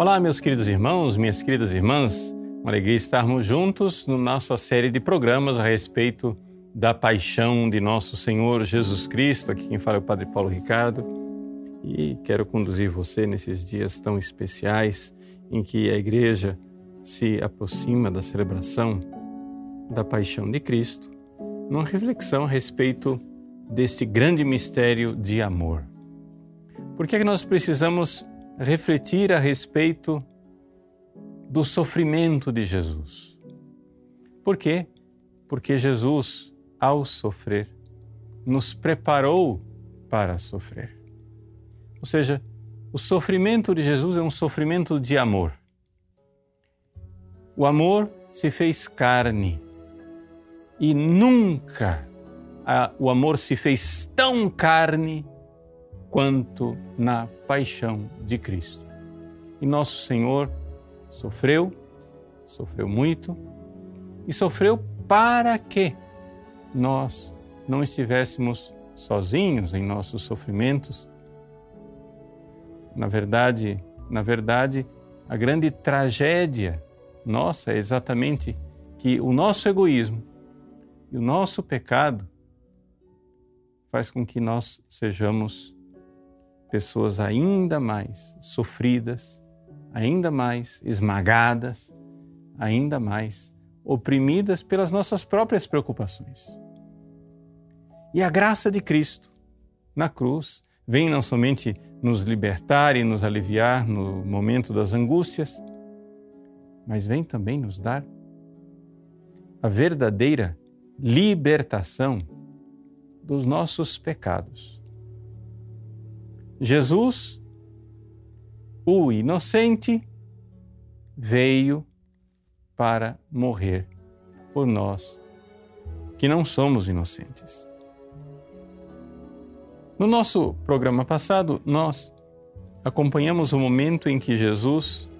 Olá, meus queridos irmãos, minhas queridas irmãs. Uma alegria estarmos juntos na nossa série de programas a respeito da paixão de nosso Senhor Jesus Cristo. Aqui quem fala é o Padre Paulo Ricardo e quero conduzir você nesses dias tão especiais em que a igreja se aproxima da celebração da paixão de Cristo, numa reflexão a respeito desse grande mistério de amor. Por que, é que nós precisamos refletir a respeito do sofrimento de Jesus. Por quê? Porque Jesus, ao sofrer, nos preparou para sofrer. Ou seja, o sofrimento de Jesus é um sofrimento de amor. O amor se fez carne e nunca a, o amor se fez tão carne quanto na paixão de Cristo. E nosso Senhor sofreu, sofreu muito e sofreu para que nós não estivéssemos sozinhos em nossos sofrimentos. Na verdade, na verdade, a grande tragédia nossa é exatamente que o nosso egoísmo e o nosso pecado faz com que nós sejamos pessoas ainda mais sofridas, ainda mais esmagadas, ainda mais oprimidas pelas nossas próprias preocupações. E a graça de Cristo na cruz vem não somente nos libertar e nos aliviar no momento das angústias, mas vem também nos dar a verdadeira libertação dos nossos pecados Jesus, o inocente, veio para morrer por nós, que não somos inocentes. No nosso programa passado, nós acompanhamos o momento em que Jesus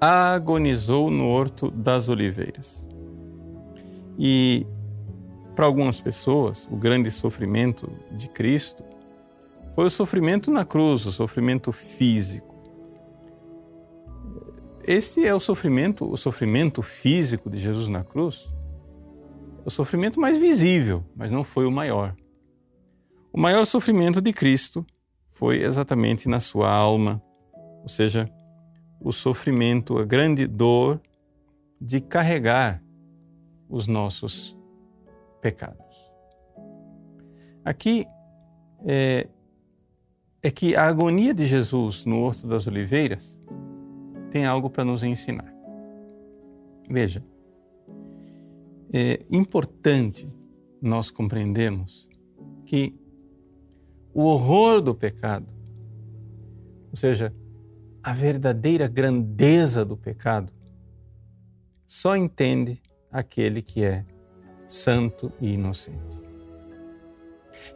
agonizou no Horto das Oliveiras. E para algumas pessoas, o grande sofrimento de Cristo foi o sofrimento na cruz, o sofrimento físico. Esse é o sofrimento, o sofrimento físico de Jesus na cruz. O sofrimento mais visível, mas não foi o maior. O maior sofrimento de Cristo foi exatamente na sua alma, ou seja, o sofrimento, a grande dor de carregar os nossos pecados. Aqui é, é que a agonia de Jesus no Horto das Oliveiras tem algo para nos ensinar. Veja, é importante nós compreendermos que o horror do pecado, ou seja, a verdadeira grandeza do pecado, só entende aquele que é santo e inocente.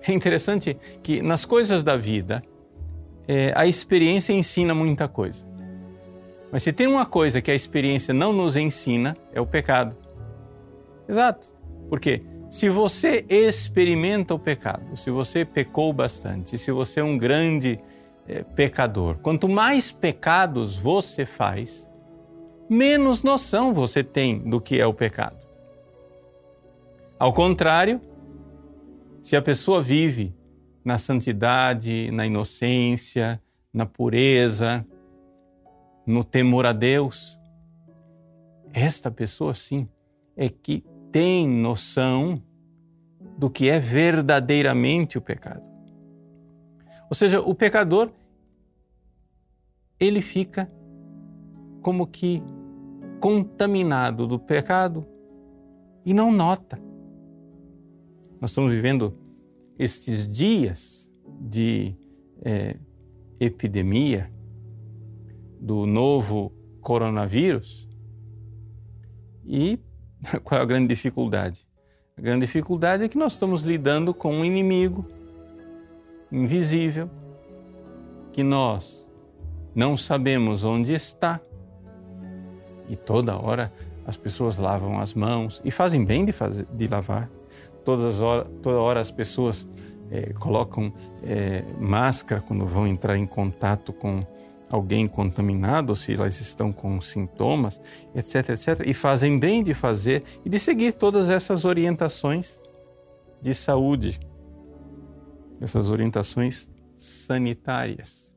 É interessante que nas coisas da vida, é, a experiência ensina muita coisa. Mas se tem uma coisa que a experiência não nos ensina, é o pecado. Exato. Porque se você experimenta o pecado, se você pecou bastante, se você é um grande é, pecador, quanto mais pecados você faz, menos noção você tem do que é o pecado. Ao contrário, se a pessoa vive na santidade, na inocência, na pureza, no temor a Deus. Esta pessoa, sim, é que tem noção do que é verdadeiramente o pecado. Ou seja, o pecador, ele fica como que contaminado do pecado e não nota. Nós estamos vivendo estes dias de é, epidemia do novo coronavírus. E qual é a grande dificuldade? A grande dificuldade é que nós estamos lidando com um inimigo invisível que nós não sabemos onde está e toda hora as pessoas lavam as mãos e fazem bem de, fazer, de lavar todas horas, toda hora as pessoas é, colocam é, máscara quando vão entrar em contato com alguém contaminado, ou se elas estão com sintomas, etc, etc, e fazem bem de fazer e de seguir todas essas orientações de saúde, essas orientações sanitárias.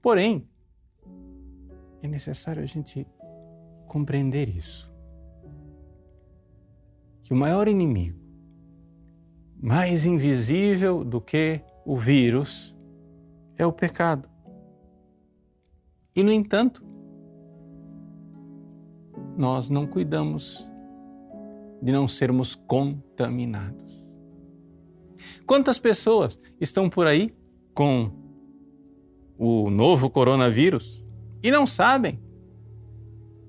Porém, é necessário a gente compreender isso. Que o maior inimigo, mais invisível do que o vírus, é o pecado. E, no entanto, nós não cuidamos de não sermos contaminados. Quantas pessoas estão por aí com o novo coronavírus e não sabem,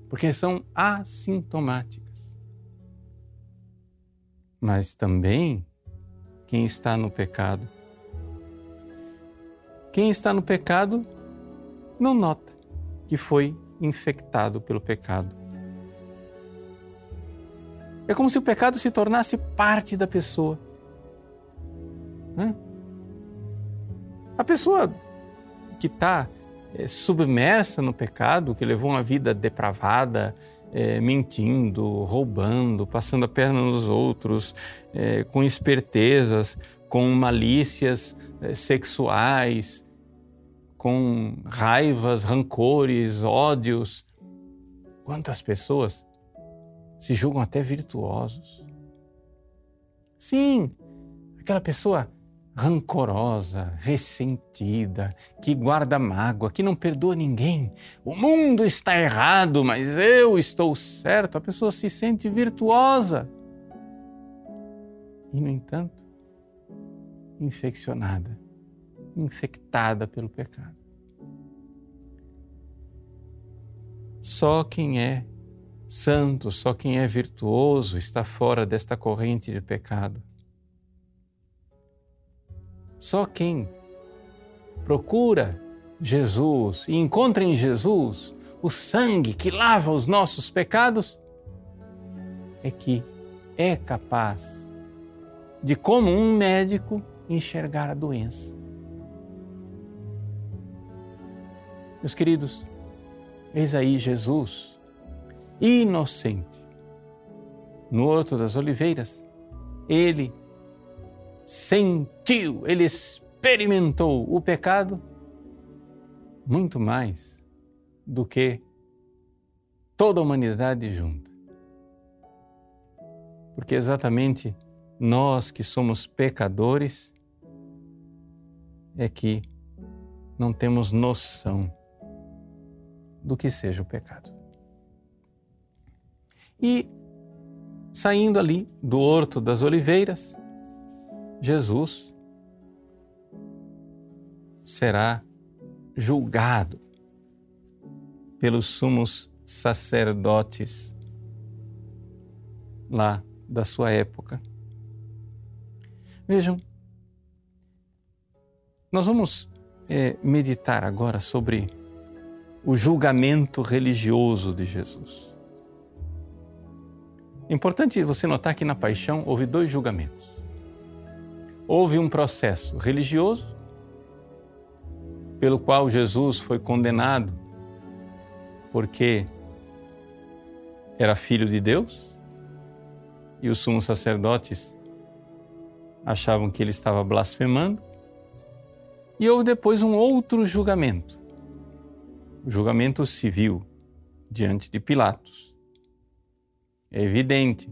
porque são assintomáticas. Mas também quem está no pecado. Quem está no pecado não nota que foi infectado pelo pecado. É como se o pecado se tornasse parte da pessoa. A pessoa que está é, submersa no pecado, que levou uma vida depravada, é, mentindo, roubando, passando a perna nos outros, é, com espertezas, com malícias sexuais, com raivas, rancores, ódios. Quantas pessoas se julgam até virtuosos? Sim, aquela pessoa rancorosa, ressentida, que guarda mágoa, que não perdoa ninguém. O mundo está errado, mas eu estou certo. A pessoa se sente virtuosa. E, no entanto, infeccionada infectada pelo pecado. Só quem é santo, só quem é virtuoso está fora desta corrente de pecado. Só quem procura Jesus e encontra em Jesus o sangue que lava os nossos pecados é que é capaz de, como um médico, enxergar a doença. Meus queridos, eis aí Jesus, inocente, no Horto das Oliveiras, ele sentiu, ele experimentou o pecado muito mais do que toda a humanidade junta. Porque exatamente nós que somos pecadores é que não temos noção do que seja o pecado. E saindo ali do Horto das Oliveiras, Jesus será julgado pelos sumos sacerdotes lá da sua época. Vejam, nós vamos é, meditar agora sobre o julgamento religioso de Jesus. Importante você notar que na paixão houve dois julgamentos. Houve um processo religioso, pelo qual Jesus foi condenado porque era filho de Deus e os sumos sacerdotes achavam que ele estava blasfemando. E houve depois um outro julgamento, o julgamento civil diante de Pilatos. É evidente,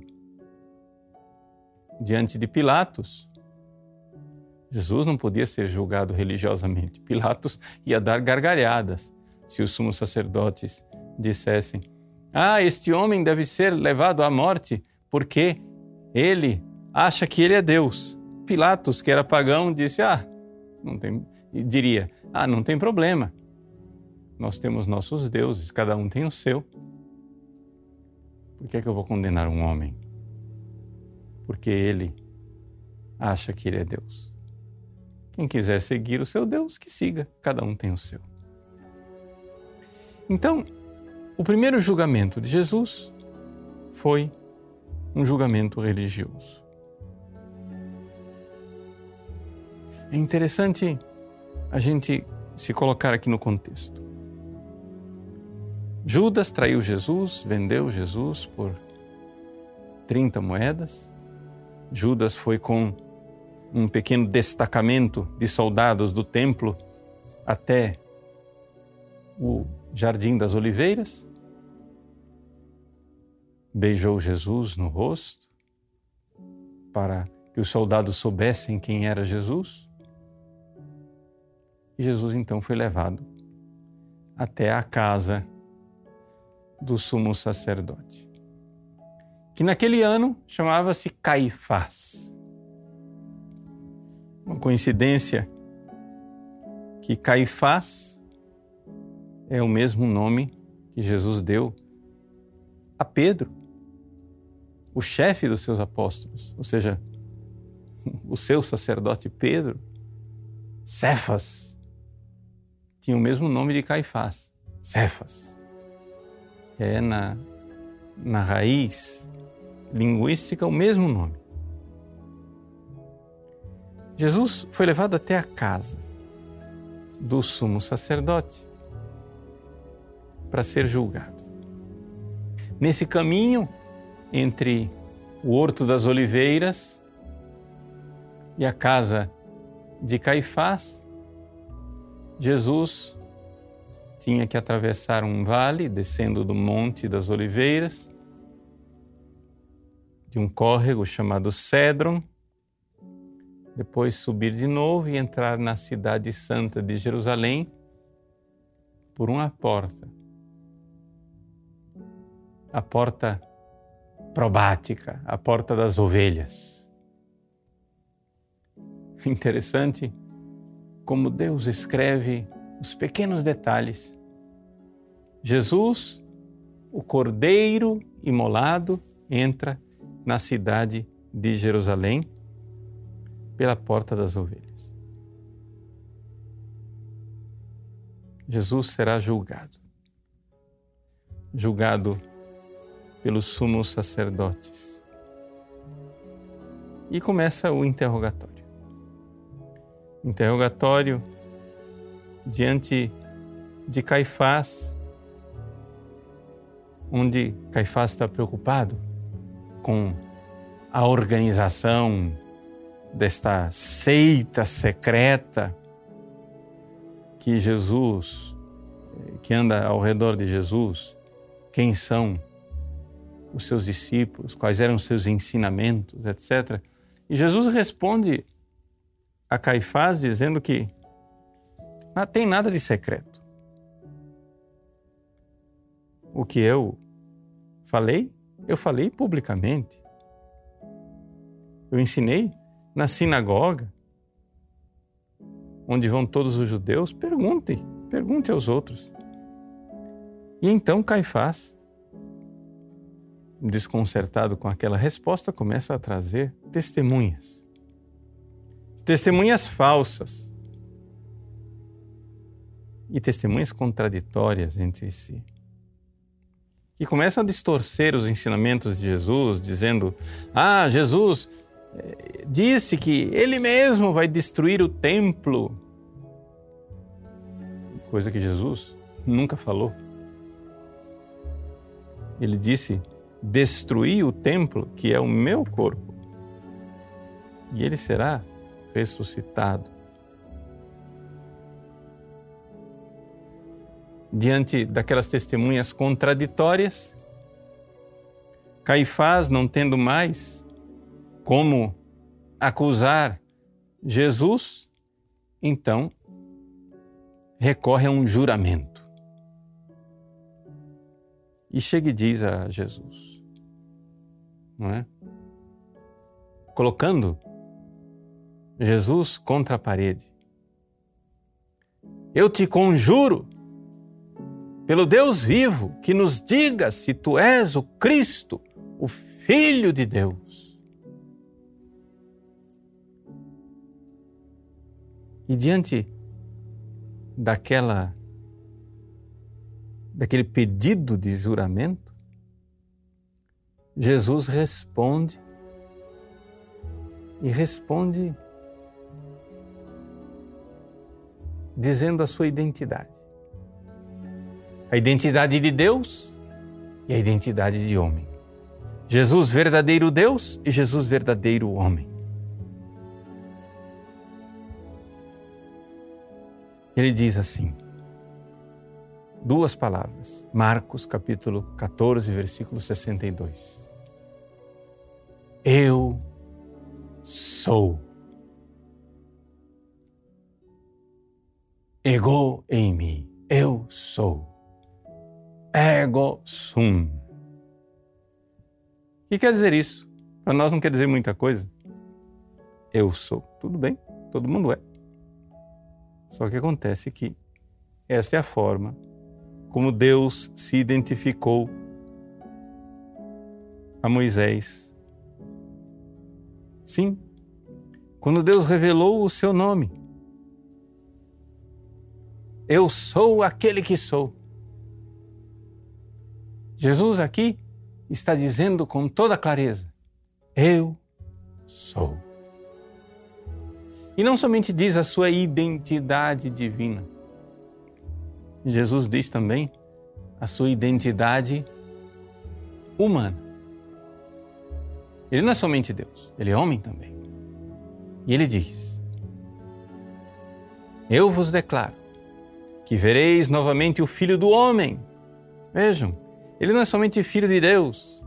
diante de Pilatos, Jesus não podia ser julgado religiosamente. Pilatos ia dar gargalhadas se os sumos sacerdotes dissessem: Ah, este homem deve ser levado à morte porque ele acha que ele é Deus. Pilatos, que era pagão, disse: Ah, não tem, diria: Ah, não tem problema. Nós temos nossos deuses, cada um tem o seu. Por que, é que eu vou condenar um homem? Porque ele acha que ele é Deus. Quem quiser seguir o seu Deus, que siga, cada um tem o seu. Então, o primeiro julgamento de Jesus foi um julgamento religioso. É interessante a gente se colocar aqui no contexto. Judas traiu Jesus, vendeu Jesus por 30 moedas. Judas foi com um pequeno destacamento de soldados do templo até o Jardim das Oliveiras. Beijou Jesus no rosto para que os soldados soubessem quem era Jesus. E Jesus então foi levado até a casa do sumo sacerdote, que naquele ano chamava-se Caifás. Uma coincidência que Caifás é o mesmo nome que Jesus deu a Pedro, o chefe dos seus apóstolos, ou seja, o seu sacerdote Pedro, Cefas, tinha o mesmo nome de Caifás, Cefas. É na, na raiz linguística o mesmo nome. Jesus foi levado até a casa do sumo sacerdote para ser julgado. Nesse caminho entre o Horto das Oliveiras e a casa de Caifás, Jesus tinha que atravessar um vale descendo do Monte das Oliveiras, de um córrego chamado Cedron, depois subir de novo e entrar na cidade santa de Jerusalém por uma porta. A porta probática, a porta das ovelhas. Interessante como Deus escreve os pequenos detalhes. Jesus, o cordeiro imolado, entra na cidade de Jerusalém pela porta das ovelhas. Jesus será julgado. Julgado pelos sumos sacerdotes. E começa o interrogatório. Interrogatório diante de Caifás, onde Caifás está preocupado com a organização desta seita secreta que Jesus, que anda ao redor de Jesus, quem são os seus discípulos, quais eram os seus ensinamentos, etc. E Jesus responde a Caifás dizendo que não tem nada de secreto. O que eu falei, eu falei publicamente. Eu ensinei na sinagoga, onde vão todos os judeus, pergunte, pergunte aos outros. E então Caifás, desconcertado com aquela resposta, começa a trazer testemunhas. Testemunhas falsas. E testemunhas contraditórias entre si. Que começam a distorcer os ensinamentos de Jesus, dizendo: Ah, Jesus disse que ele mesmo vai destruir o templo. Coisa que Jesus nunca falou. Ele disse: destruir o templo, que é o meu corpo, e ele será ressuscitado. Diante daquelas testemunhas contraditórias, Caifás, não tendo mais como acusar Jesus, então recorre a um juramento. E chega e diz a Jesus, não é? Colocando Jesus contra a parede. Eu te conjuro, pelo Deus vivo, que nos diga se tu és o Cristo, o Filho de Deus. E diante daquela daquele pedido de juramento, Jesus responde e responde dizendo a sua identidade. A identidade de Deus e a identidade de homem. Jesus, verdadeiro Deus e Jesus, verdadeiro homem. Ele diz assim, duas palavras, Marcos capítulo 14, versículo 62. Eu sou. Ego em mim, eu sou. Ego sum. O que quer dizer isso? Para nós não quer dizer muita coisa. Eu sou. Tudo bem, todo mundo é. Só que acontece que essa é a forma como Deus se identificou a Moisés. Sim, quando Deus revelou o seu nome. Eu sou aquele que sou. Jesus aqui está dizendo com toda clareza: Eu sou. E não somente diz a sua identidade divina, Jesus diz também a sua identidade humana. Ele não é somente Deus, ele é homem também. E ele diz: Eu vos declaro que vereis novamente o Filho do Homem. Vejam, ele não é somente filho de Deus,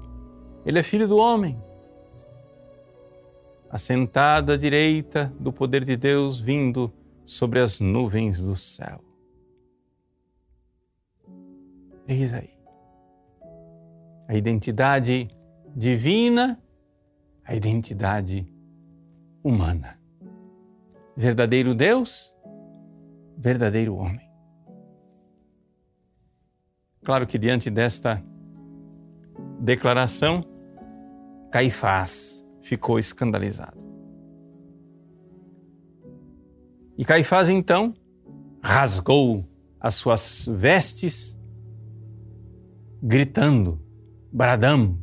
ele é filho do homem. Assentado à direita do poder de Deus, vindo sobre as nuvens do céu. Eis aí. A identidade divina, a identidade humana. Verdadeiro Deus, verdadeiro homem. Claro que diante desta declaração, Caifás ficou escandalizado. E Caifás então rasgou as suas vestes, gritando, bradando,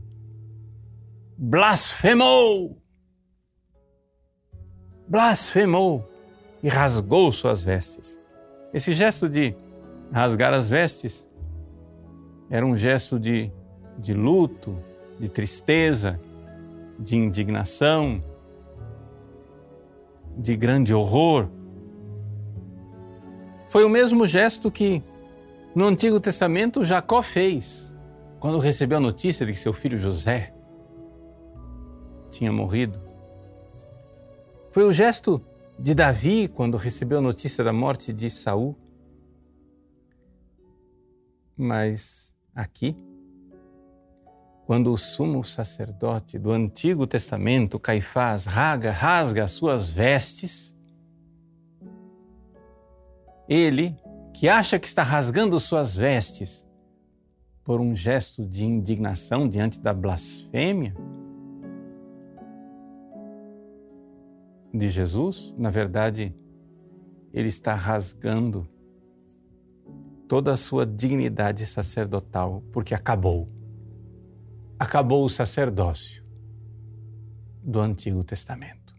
blasfemou! Blasfemou e rasgou suas vestes. Esse gesto de rasgar as vestes era um gesto de, de luto, de tristeza, de indignação, de grande horror. Foi o mesmo gesto que no Antigo Testamento Jacó fez quando recebeu a notícia de que seu filho José tinha morrido. Foi o gesto de Davi quando recebeu a notícia da morte de Saul. Mas aqui, quando o sumo sacerdote do Antigo Testamento, Caifás, rasga, rasga as suas vestes, ele, que acha que está rasgando suas vestes por um gesto de indignação diante da blasfêmia de Jesus, na verdade, ele está rasgando toda a sua dignidade sacerdotal, porque acabou. Acabou o sacerdócio do Antigo Testamento.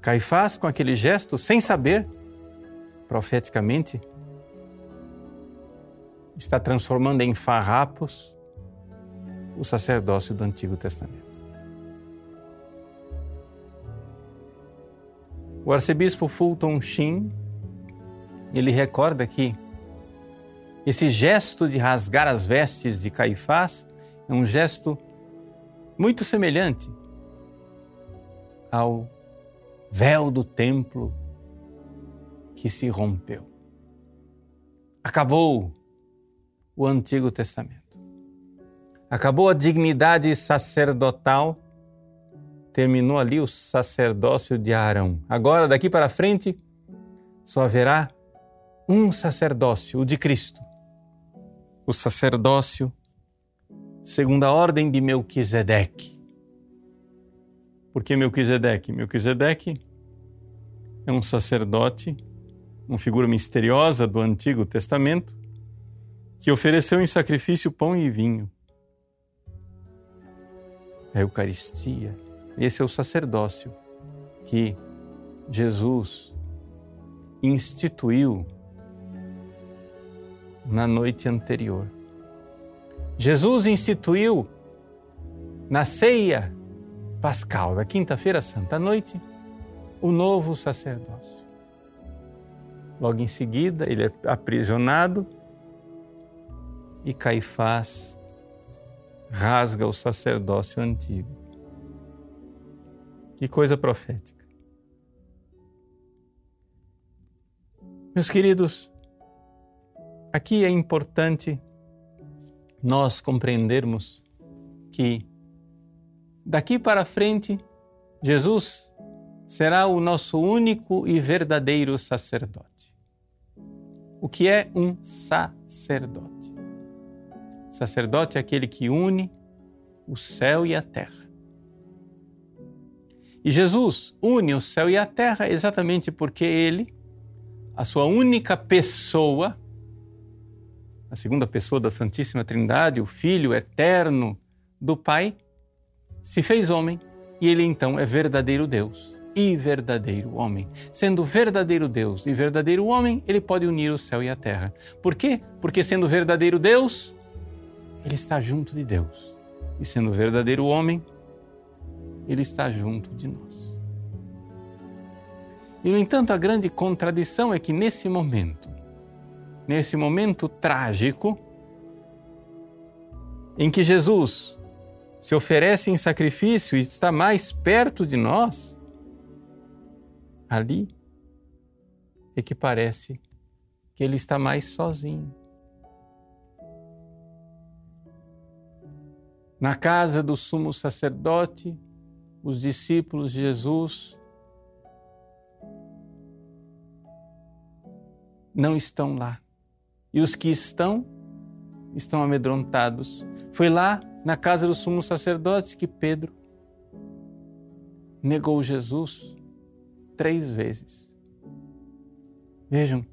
Caifás, com aquele gesto, sem saber, profeticamente, está transformando em farrapos o sacerdócio do Antigo Testamento. O arcebispo Fulton Sheen ele recorda que esse gesto de rasgar as vestes de Caifás é um gesto muito semelhante ao véu do templo que se rompeu. Acabou o Antigo Testamento. Acabou a dignidade sacerdotal, terminou ali o sacerdócio de Arão. Agora, daqui para frente, só haverá um sacerdócio, o de Cristo. O sacerdócio segundo a ordem de Melquisedeque. Por que Melquisedeque? Melquisedeque é um sacerdote, uma figura misteriosa do Antigo Testamento, que ofereceu em sacrifício pão e vinho. A Eucaristia, esse é o sacerdócio que Jesus instituiu na noite anterior. Jesus instituiu na ceia pascal da quinta-feira santa à noite o novo sacerdócio. Logo em seguida, ele é aprisionado e Caifás rasga o sacerdócio antigo. Que coisa profética. Meus queridos, aqui é importante nós compreendermos que daqui para frente Jesus será o nosso único e verdadeiro sacerdote. O que é um sacerdote? Sacerdote é aquele que une o céu e a terra. E Jesus une o céu e a terra exatamente porque ele a sua única pessoa, a segunda pessoa da Santíssima Trindade, o Filho eterno do Pai, se fez homem e ele então é verdadeiro Deus e verdadeiro homem. Sendo verdadeiro Deus e verdadeiro homem, ele pode unir o céu e a terra. Por quê? Porque sendo verdadeiro Deus, ele está junto de Deus. E sendo verdadeiro homem, ele está junto de nós. E, no entanto, a grande contradição é que nesse momento, nesse momento trágico, em que Jesus se oferece em sacrifício e está mais perto de nós, ali é que parece que ele está mais sozinho. Na casa do sumo sacerdote, os discípulos de Jesus não estão lá. E os que estão, estão amedrontados. Foi lá na casa do sumo sacerdote que Pedro negou Jesus três vezes. Vejam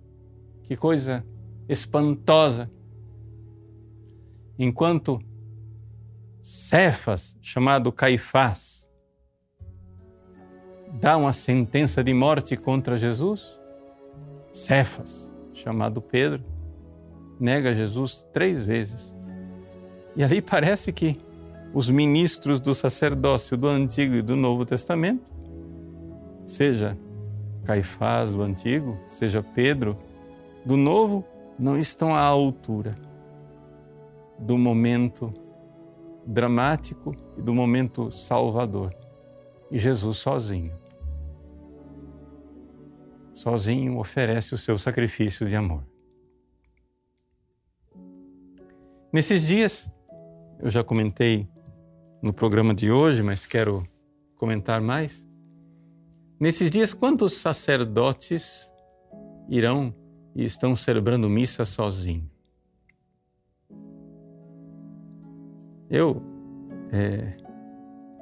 que coisa espantosa. Enquanto Cefas, chamado Caifás, dá uma sentença de morte contra Jesus, Cefas, chamado Pedro, nega Jesus três vezes. E ali parece que os ministros do sacerdócio do Antigo e do Novo Testamento, seja Caifás do Antigo, seja Pedro do Novo, não estão à altura do momento dramático e do momento salvador. E Jesus sozinho sozinho oferece o seu sacrifício de amor. Nesses dias, eu já comentei no programa de hoje, mas quero comentar mais. Nesses dias, quantos sacerdotes irão e estão celebrando missa sozinhos? Eu é,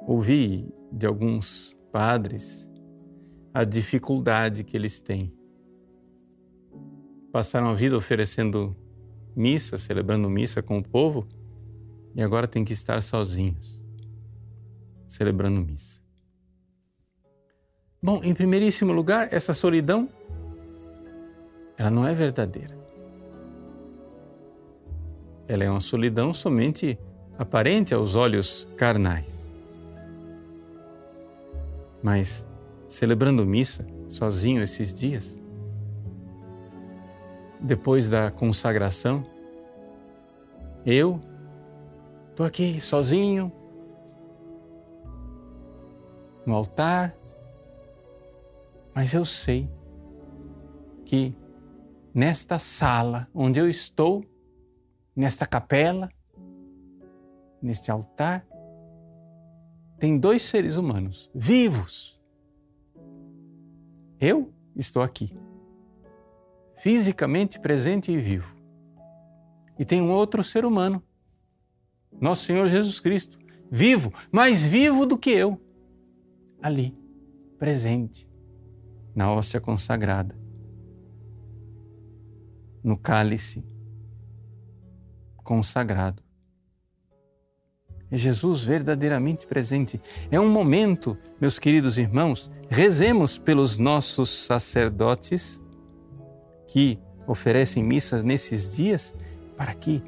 ouvi de alguns padres a dificuldade que eles têm. Passaram a vida oferecendo missa, celebrando missa com o povo, e agora tem que estar sozinhos, celebrando missa. Bom, em primeiríssimo lugar, essa solidão, ela não é verdadeira. Ela é uma solidão somente aparente aos olhos carnais. Mas celebrando missa sozinho esses dias. Depois da consagração, eu estou aqui sozinho no altar, mas eu sei que nesta sala onde eu estou, nesta capela, neste altar, tem dois seres humanos vivos. Eu estou aqui, fisicamente presente e vivo. E tem um outro ser humano, nosso Senhor Jesus Cristo, vivo, mais vivo do que eu, ali, presente, na hóstia consagrada, no cálice consagrado. É Jesus verdadeiramente presente. É um momento, meus queridos irmãos, rezemos pelos nossos sacerdotes que oferecem missas nesses dias para que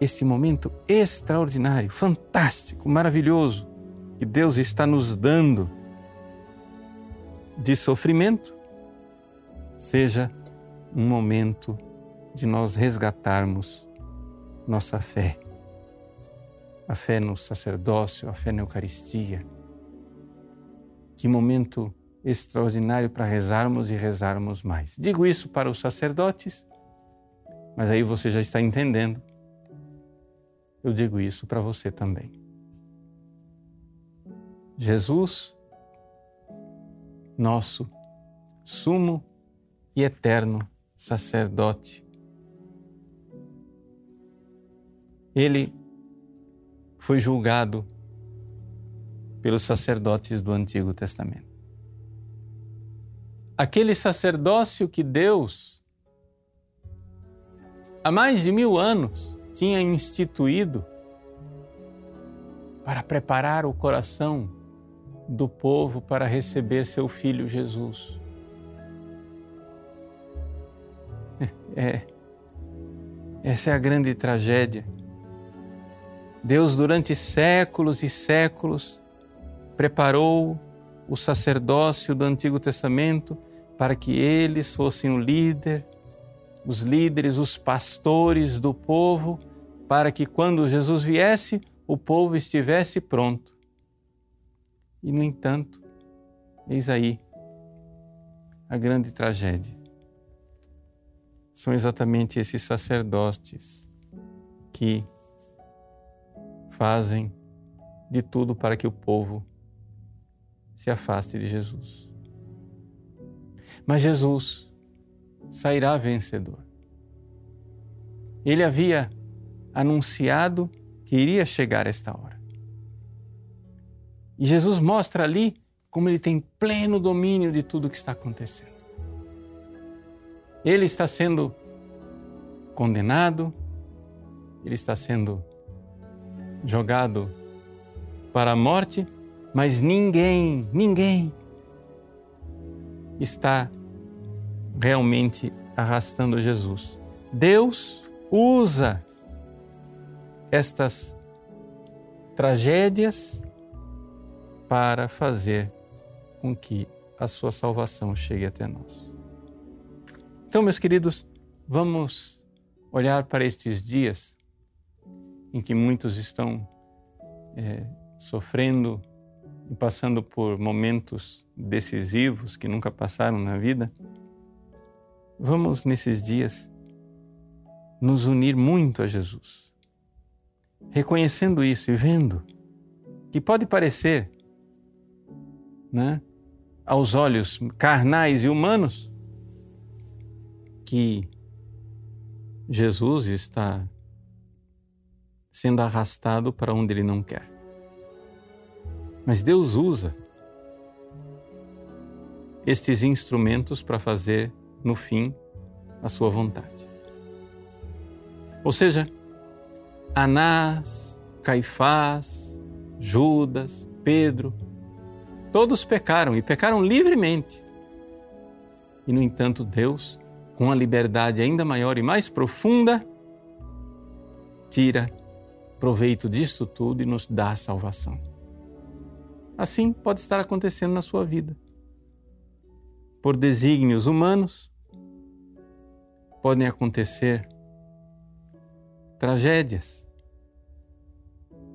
esse momento extraordinário, fantástico, maravilhoso que Deus está nos dando de sofrimento seja um momento de nós resgatarmos nossa fé. A fé no sacerdócio, a fé na Eucaristia. Que momento extraordinário para rezarmos e rezarmos mais. Digo isso para os sacerdotes, mas aí você já está entendendo. Eu digo isso para você também. Jesus, nosso sumo e eterno sacerdote, ele foi julgado pelos sacerdotes do Antigo Testamento aquele sacerdócio que Deus, há mais de mil anos, tinha instituído para preparar o coração do povo para receber seu filho Jesus. É, essa é a grande tragédia. Deus, durante séculos e séculos, preparou o sacerdócio do Antigo Testamento para que eles fossem o líder, os líderes, os pastores do povo, para que quando Jesus viesse, o povo estivesse pronto. E, no entanto, eis aí a grande tragédia. São exatamente esses sacerdotes que fazem de tudo para que o povo se afaste de Jesus. Mas Jesus sairá vencedor. Ele havia anunciado que iria chegar esta hora. E Jesus mostra ali como ele tem pleno domínio de tudo o que está acontecendo. Ele está sendo condenado, ele está sendo jogado para a morte, mas ninguém, ninguém está realmente arrastando Jesus. Deus usa estas tragédias para fazer com que a sua salvação chegue até nós. Então, meus queridos, vamos olhar para estes dias em que muitos estão é, sofrendo e passando por momentos decisivos que nunca passaram na vida, vamos nesses dias nos unir muito a Jesus. Reconhecendo isso e vendo que pode parecer, né, aos olhos carnais e humanos, que Jesus está sendo arrastado para onde ele não quer. Mas Deus usa estes instrumentos para fazer, no fim, a sua vontade. Ou seja, Anás, Caifás, Judas, Pedro, todos pecaram e pecaram livremente. E, no entanto, Deus, com a liberdade ainda maior e mais profunda, tira proveito disto tudo e nos dá a salvação. Assim pode estar acontecendo na sua vida. Por desígnios humanos, podem acontecer tragédias.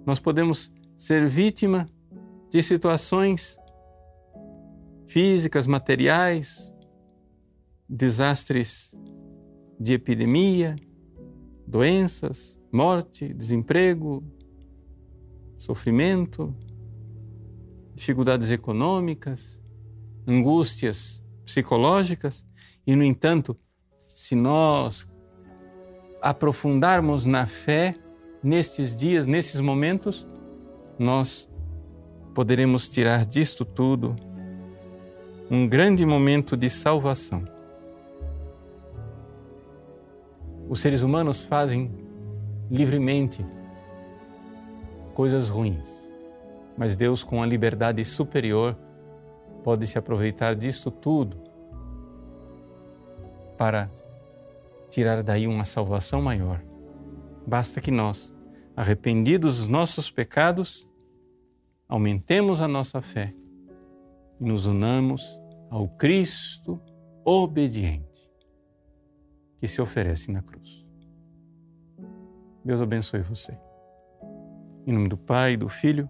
Nós podemos ser vítima de situações físicas, materiais, desastres de epidemia, doenças, morte, desemprego, sofrimento, dificuldades econômicas, angústias psicológicas, e, no entanto, se nós aprofundarmos na fé nestes dias, nesses momentos, nós poderemos tirar disto tudo um grande momento de salvação. Os seres humanos fazem livremente coisas ruins mas Deus, com a liberdade superior, pode se aproveitar disto tudo para tirar daí uma salvação maior. Basta que nós, arrependidos dos nossos pecados, aumentemos a nossa fé e nos unamos ao Cristo obediente que se oferece na cruz. Deus abençoe você. Em nome do Pai, do Filho